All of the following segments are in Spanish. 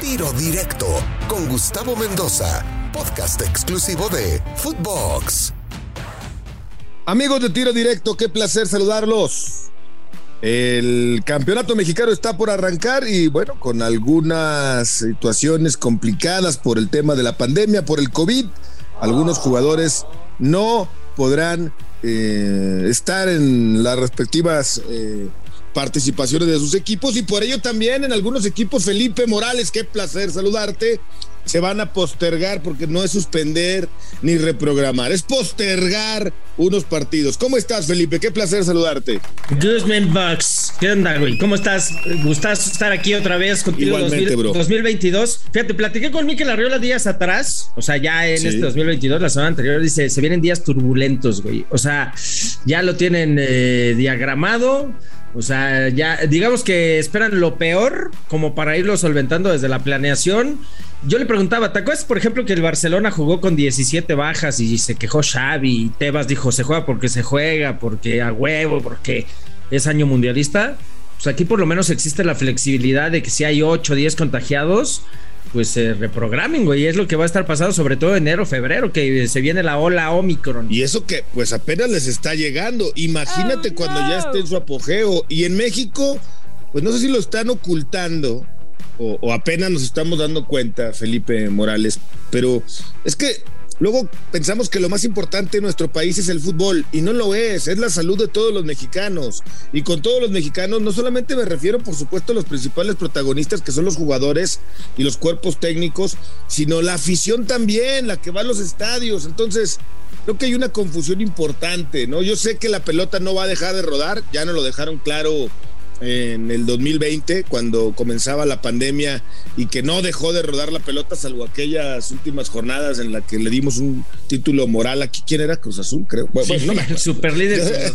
Tiro Directo con Gustavo Mendoza, podcast exclusivo de Footbox. Amigos de Tiro Directo, qué placer saludarlos. El campeonato mexicano está por arrancar y bueno, con algunas situaciones complicadas por el tema de la pandemia, por el COVID, algunos jugadores no podrán eh, estar en las respectivas eh, participaciones de sus equipos y por ello también en algunos equipos Felipe Morales, qué placer saludarte, se van a postergar porque no es suspender ni reprogramar, es postergar unos partidos. ¿Cómo estás Felipe? Qué placer saludarte. Guzman Bucks, ¿qué onda güey? ¿Cómo estás? ¿Gustas estar aquí otra vez contigo Igualmente, bro. 2022? Fíjate, platiqué con Mikel Arriola días atrás, o sea, ya en este 2022, la semana anterior, dice, se vienen días turbulentos, güey. O sea, ya lo tienen eh, diagramado o sea, ya digamos que esperan lo peor como para irlo solventando desde la planeación. Yo le preguntaba, ¿te acuerdas, por ejemplo, que el Barcelona jugó con 17 bajas y se quejó Xavi y Tebas dijo, se juega porque se juega, porque a huevo, porque es año mundialista? Pues aquí por lo menos existe la flexibilidad de que si hay 8 o 10 contagiados, pues se reprogramen, güey. Es lo que va a estar pasando, sobre todo enero, febrero, que se viene la ola Omicron. Y eso que, pues apenas les está llegando. Imagínate cuando ya esté en su apogeo. Y en México, pues no sé si lo están ocultando o, o apenas nos estamos dando cuenta, Felipe Morales, pero es que Luego pensamos que lo más importante en nuestro país es el fútbol y no lo es, es la salud de todos los mexicanos. Y con todos los mexicanos no solamente me refiero por supuesto a los principales protagonistas que son los jugadores y los cuerpos técnicos, sino la afición también, la que va a los estadios. Entonces, creo que hay una confusión importante, ¿no? Yo sé que la pelota no va a dejar de rodar, ya no lo dejaron claro en el 2020, cuando comenzaba la pandemia y que no dejó de rodar la pelota, salvo aquellas últimas jornadas en las que le dimos un título moral aquí. ¿Quién era? Cruz Azul, creo. Bueno, sí, no el super líder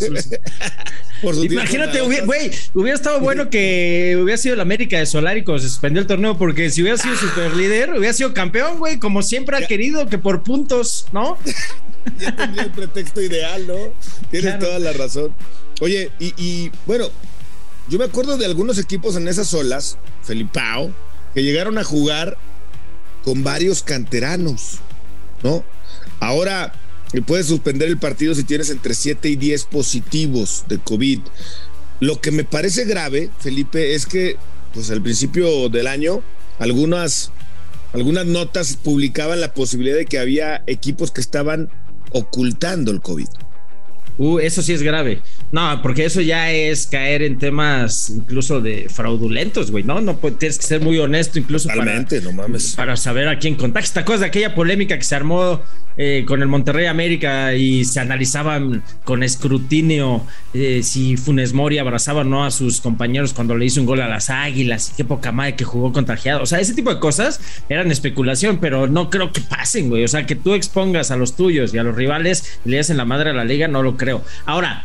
Imagínate, güey, hubiera estado bueno que hubiera sido el América de Solari cuando se suspendió el torneo, porque si hubiera sido super líder, hubiera sido campeón, güey, como siempre ha querido, que por puntos, ¿no? ya tendría el pretexto ideal, ¿no? Tienes claro. toda la razón. Oye, y, y bueno, yo me acuerdo de algunos equipos en esas olas, Felipao, que llegaron a jugar con varios canteranos, ¿no? Ahora puedes suspender el partido si tienes entre 7 y 10 positivos de COVID. Lo que me parece grave, Felipe, es que pues al principio del año algunas algunas notas publicaban la posibilidad de que había equipos que estaban ocultando el COVID. Uh, eso sí es grave. No, porque eso ya es caer en temas incluso de fraudulentos, güey, ¿no? No tienes que ser muy honesto incluso Totalmente, para, no mames. para saber a quién contactas. ¿Te acuerdas de aquella polémica que se armó eh, con el Monterrey América y se analizaban con escrutinio eh, si Funes Mori abrazaba o no a sus compañeros cuando le hizo un gol a las Águilas y qué poca madre que jugó contagiado? O sea, ese tipo de cosas eran especulación, pero no creo que pasen, güey. O sea, que tú expongas a los tuyos y a los rivales y le en la madre a la liga, no lo creo creo. Ahora,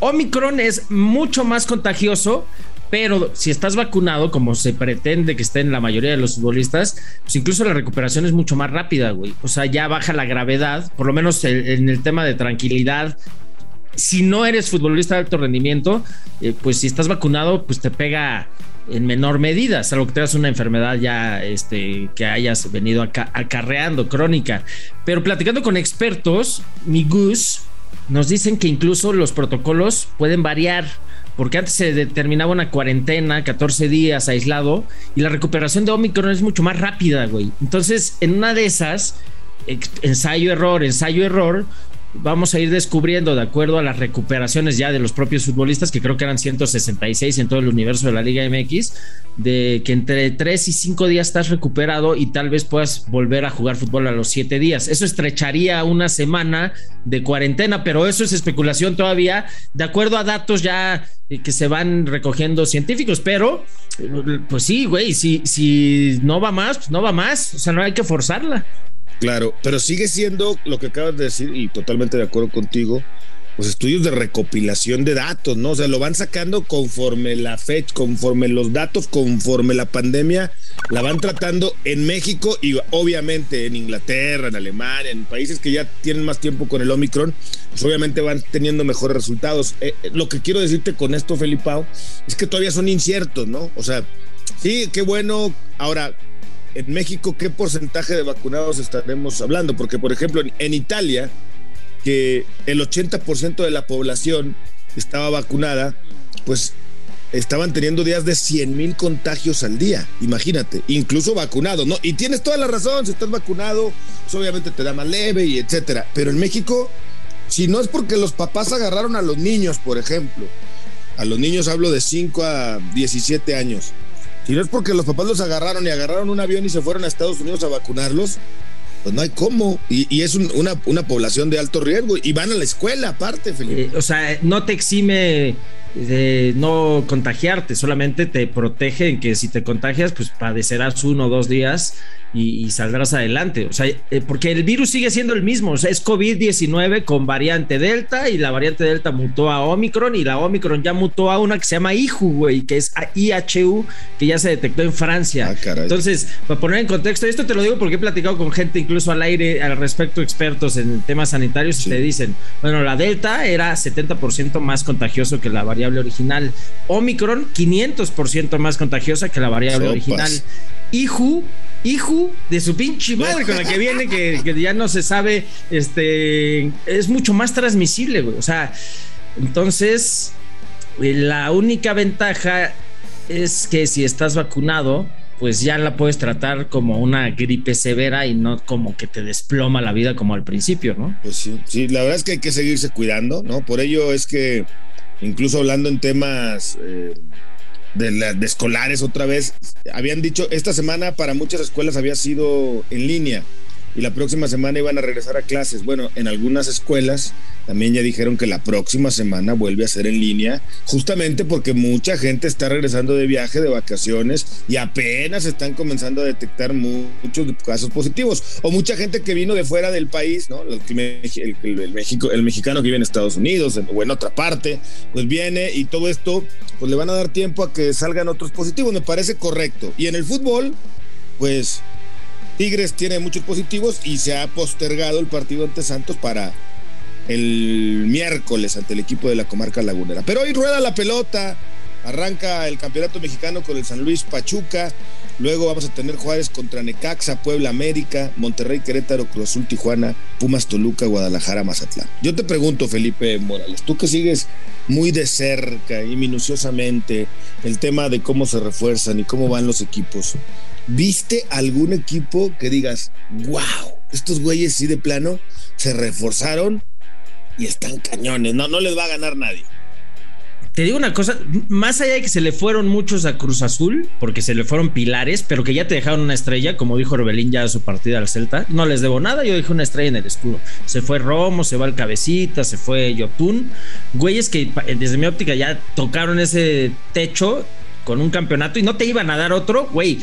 Omicron es mucho más contagioso, pero si estás vacunado, como se pretende que estén la mayoría de los futbolistas, pues incluso la recuperación es mucho más rápida, güey. O sea, ya baja la gravedad, por lo menos en el tema de tranquilidad. Si no eres futbolista de alto rendimiento, eh, pues si estás vacunado, pues te pega en menor medida, salvo que tengas una enfermedad ya este, que hayas venido aca acarreando, crónica. Pero platicando con expertos, mi Gus, nos dicen que incluso los protocolos pueden variar, porque antes se determinaba una cuarentena, 14 días aislado, y la recuperación de Omicron es mucho más rápida, güey. Entonces, en una de esas, ensayo, error, ensayo, error, vamos a ir descubriendo, de acuerdo a las recuperaciones ya de los propios futbolistas, que creo que eran 166 en todo el universo de la Liga MX, de que entre 3 y 5 días estás recuperado y tal vez puedas volver a jugar fútbol a los 7 días. Eso estrecharía una semana de cuarentena, pero eso es especulación todavía, de acuerdo a datos ya que se van recogiendo científicos, pero pues sí, güey, si, si no va más, pues no va más, o sea, no hay que forzarla. Claro, pero sigue siendo lo que acabas de decir y totalmente de acuerdo contigo, pues estudios de recopilación de datos, ¿no? O sea, lo van sacando conforme la fecha, conforme los datos, conforme la pandemia, la van tratando en México y obviamente en Inglaterra, en Alemania, en países que ya tienen más tiempo con el Omicron, pues obviamente van teniendo mejores resultados. Eh, lo que quiero decirte con esto, Felipao, es que todavía son inciertos, ¿no? O sea, sí, qué bueno. Ahora, en México, ¿qué porcentaje de vacunados estaremos hablando? Porque, por ejemplo, en, Italia, que el 80% de la población estaba vacunada, pues estaban teniendo días de 100 mil contagios al día, imagínate, incluso vacunado, ¿no? Y tienes toda la razón, si estás vacunado, pues obviamente te da más leve y etcétera. Pero en México, si no es porque los papás agarraron a los niños, por ejemplo, a los niños hablo de 5 a 17 años, si no es porque los papás los agarraron y agarraron un avión y se fueron a Estados Unidos a vacunarlos, pues no hay cómo. Y, es una, una, población de alto riesgo. Y van a la escuela aparte, Felipe. Eh, o sea, no te exime de no contagiarte, solamente te protege en que si te contagias, pues padecerás uno o dos días y, saldrás adelante. O sea, eh, porque el virus sigue siendo el mismo. O sea, es COVID-19 con variante Delta y la variante Delta mutó a Omicron y la Omicron ya mutó a una que se llama IHU, güey, que es IHU, que ya se detectó en Francia. Ah, Entonces, para poner en contexto, esto te lo digo porque he platicado con gente incluso al aire al respecto, expertos en temas sanitarios, y te dicen, bueno, la Delta era 70% más contagioso que la variable original. Omicron, 500% más contagiosa que la variable original. IHU hijo de su pinche madre con la que viene, que, ya no se sabe, este, es mucho más transmisible, güey. O sea, entonces, eh, la única ventaja es que si estás vacunado, pues ya la puedes tratar como una gripe severa y no como que te desploma la vida como al principio, ¿no? Pues sí, sí, la verdad es que hay que seguirse cuidando, ¿no? Por ello es que incluso hablando en temas eh, de, de escolares otra vez. Habían dicho, esta semana para muchas escuelas había sido en línea y la próxima semana iban a regresar a clases. Bueno, en algunas escuelas también ya dijeron que la próxima semana vuelve a ser en línea, justamente porque mucha gente está regresando de viaje, de vacaciones y apenas están comenzando a detectar muchos casos positivos. O mucha gente que vino de fuera del país, ¿no? El, mexicano que vive en Estados Unidos o en otra parte, pues viene y todo esto, pues le van a dar tiempo a que salgan otros positivos. Me parece correcto. Y en el fútbol, pues Tigres tiene muchos positivos y se ha postergado el partido ante Santos para el miércoles ante el equipo de la comarca lagunera. Pero hoy rueda la pelota, arranca el campeonato mexicano con el San Luis Pachuca, luego vamos a tener Juárez contra Necaxa, Puebla América, Monterrey Querétaro, Cruz Azul Tijuana, Pumas Toluca, Guadalajara Mazatlán. Yo te pregunto, Felipe Morales, tú que sigues muy de cerca y minuciosamente el tema de cómo se refuerzan y cómo van los equipos. ¿Viste algún equipo que digas, wow, estos güeyes sí de plano se reforzaron y están cañones? No, no les va a ganar nadie. Te digo una cosa, más allá de que se le fueron muchos a Cruz Azul, porque se le fueron pilares, pero que ya te dejaron una estrella, como dijo Orbelín ya a su partida al Celta, no les debo nada, yo dije una estrella en el escudo. Se fue Romo, se va el Cabecita, se fue Yotun, güeyes que desde mi óptica ya tocaron ese techo con un campeonato y no te iban a dar otro, güey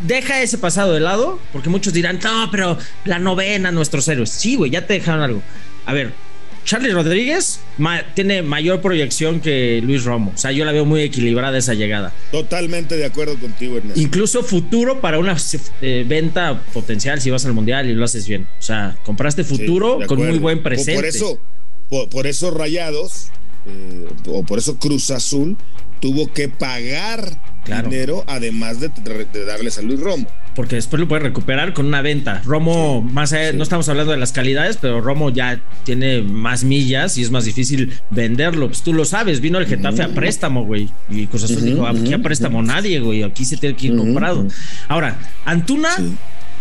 deja ese pasado de lado, porque muchos dirán, no, pero la novena, nuestros héroes. Sí, güey, ya te dejaron algo. A ver, Charlie Rodríguez tiene mayor proyección que Luis Romo. O sea, yo la veo muy equilibrada esa llegada. Totalmente de acuerdo contigo, Ernesto. Incluso futuro para una eh, venta potencial si vas al mundial y lo haces bien. O sea, compraste futuro con muy buen presente. Por eso, por, eso Rayados, eh, o por eso Cruz Azul, tuvo que pagar dinero, además de, darles a Luis Romo. Porque después lo puede recuperar con una venta. Romo, más allá, no estamos hablando de las calidades, pero Romo ya tiene más millas y es más difícil venderlo. Pues tú lo sabes, vino el Getafe a préstamo, güey. Y cosas así, dijo, aquí a préstamo nadie, güey. Aquí se tiene que ir comprado. Ahora, Antuna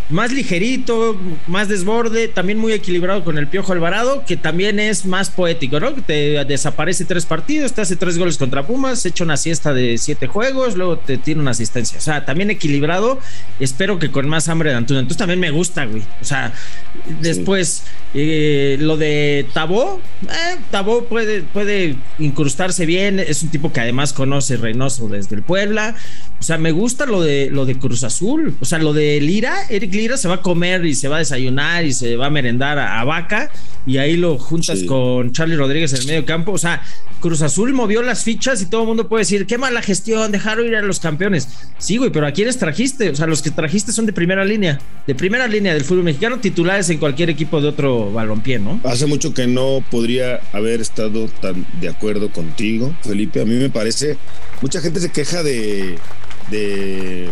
más ligerito, más desborde, también muy equilibrado con el Piojo Alvarado, que también es más poético, ¿no? Que te desaparece tres partidos, te hace tres goles contra Pumas, echa una siesta de siete juegos, luego te tiene una asistencia. O sea, también equilibrado, espero que con más hambre de Antuna. Entonces también me gusta, güey. O sea, después eh, lo de Tabó, eh, Tabó puede, puede incrustarse bien, es un tipo que además conoce Reynoso desde el Puebla. O sea, me gusta lo de, lo de Cruz Azul, o sea, lo de Lira, Eric Lira se va a comer y se va a desayunar y se va a merendar a, Vaca y ahí lo juntas con Charlie Rodríguez en el medio campo. O sea, Cruz Azul movió las fichas y todo el mundo puede decir, qué mala gestión, dejaron ir a los campeones. Sí, güey, pero ¿a quiénes trajiste? O sea, los que trajiste son de primera línea, de primera línea del fútbol mexicano, titulares en cualquier equipo de otro balompié, ¿no? Hace mucho que no podría haber estado tan de acuerdo contigo, Felipe. A mí me parece, mucha gente se queja de, de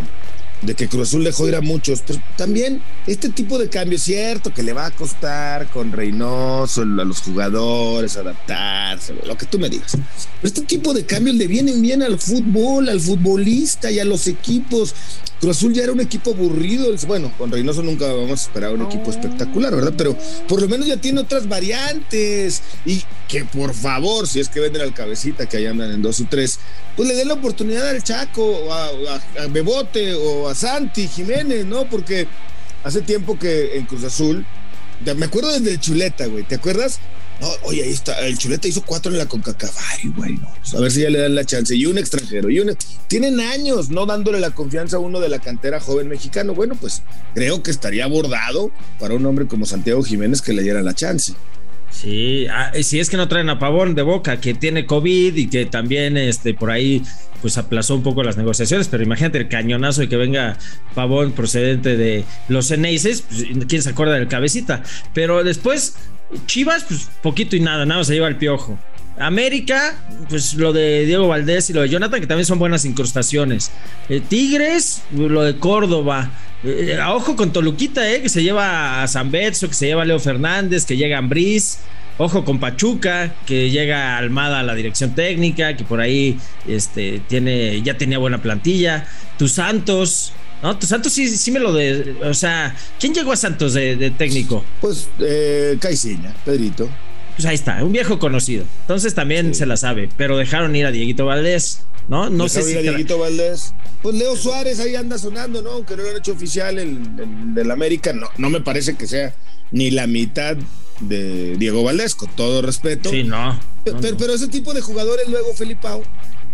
de que Cruz Azul dejó ir a muchos, pero también este tipo de cambio es cierto que le va a costar con Reynoso, a los jugadores, adaptarse, lo que tú me digas. Pero este tipo de cambios le vienen bien al fútbol, al futbolista y a los equipos. Cruz Azul ya era un equipo aburrido. Bueno, con Reynoso nunca vamos a esperar un equipo espectacular, ¿verdad? Pero por lo menos ya tiene otras variantes. Y que por favor, si es que venden al cabecita que ahí andan en dos y tres, pues le den la oportunidad al Chaco, a, a Bebote o a Santi Jiménez, ¿no? Porque hace tiempo que en Cruz Azul, me acuerdo desde el Chuleta, güey, ¿te acuerdas? No, oye, ahí está, el Chuleta hizo cuatro en la CONCACAF, güey, no, pues, a ver si ya le dan la chance. Y un extranjero, y un, tienen años no dándole la confianza a uno de la cantera joven mexicano. Bueno, pues creo que estaría abordado para un hombre como Santiago Jiménez que le diera la chance. Sí, ah, si es que no traen a Pavón de Boca, que tiene COVID y que también este, por ahí pues aplazó un poco las negociaciones, pero imagínate el cañonazo de que venga Pavón procedente de los Eneises, pues, quién se acuerda del cabecita, pero después Chivas, pues poquito y nada, nada, se lleva el piojo. América, pues lo de Diego Valdés y lo de Jonathan, que también son buenas incrustaciones. Eh, Tigres, lo de Córdoba. Eh, ojo con Toluquita, eh, que se lleva a San Betso, que se lleva a Leo Fernández, que llega a Ambriz. Ojo con Pachuca, que llega Almada a la dirección técnica, que por ahí este, tiene, ya tenía buena plantilla. Tus Santos, ¿no? Tus Santos sí, sí me lo de. O sea, ¿quién llegó a Santos de, técnico? Pues eh, Caiciña, Pedrito pues ahí está, un viejo conocido. Entonces también se la sabe, pero dejaron ir a Dieguito Valdés, ¿no? No sé si. Ir a Dieguito Valdés. Pues Leo Suárez ahí anda sonando, ¿no? Aunque no lo han hecho oficial el, del América, no, no me parece que sea ni la mitad de Diego Valdés, con todo respeto. Sí, no. pero, ese tipo de jugadores luego, Felipao,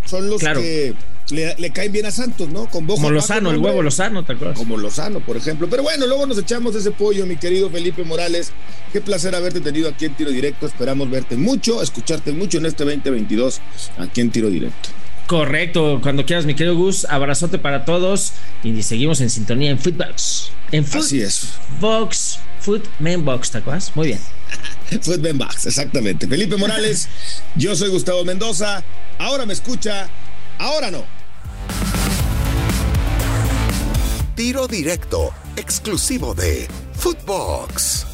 son los que le, caen bien a Santos, ¿no? Con Como Lozano, el huevo Lozano, ¿te acuerdas? Como Lozano, por ejemplo. Pero bueno, luego nos echamos ese pollo, mi querido Felipe Morales. Qué placer haberte tenido aquí en Tiro Directo. Esperamos verte mucho, escucharte mucho en este 2022 aquí en Tiro Directo. Correcto, cuando quieras, mi querido Gus, abrazote para todos y seguimos en sintonía en Footbox. En Foot Así es. Box, Footman Box, ¿te acuerdas? Muy bien. Footman Box, exactamente. Felipe Morales, yo soy Gustavo Mendoza. Ahora me escucha, ahora no. Tiro directo, exclusivo de Footbox.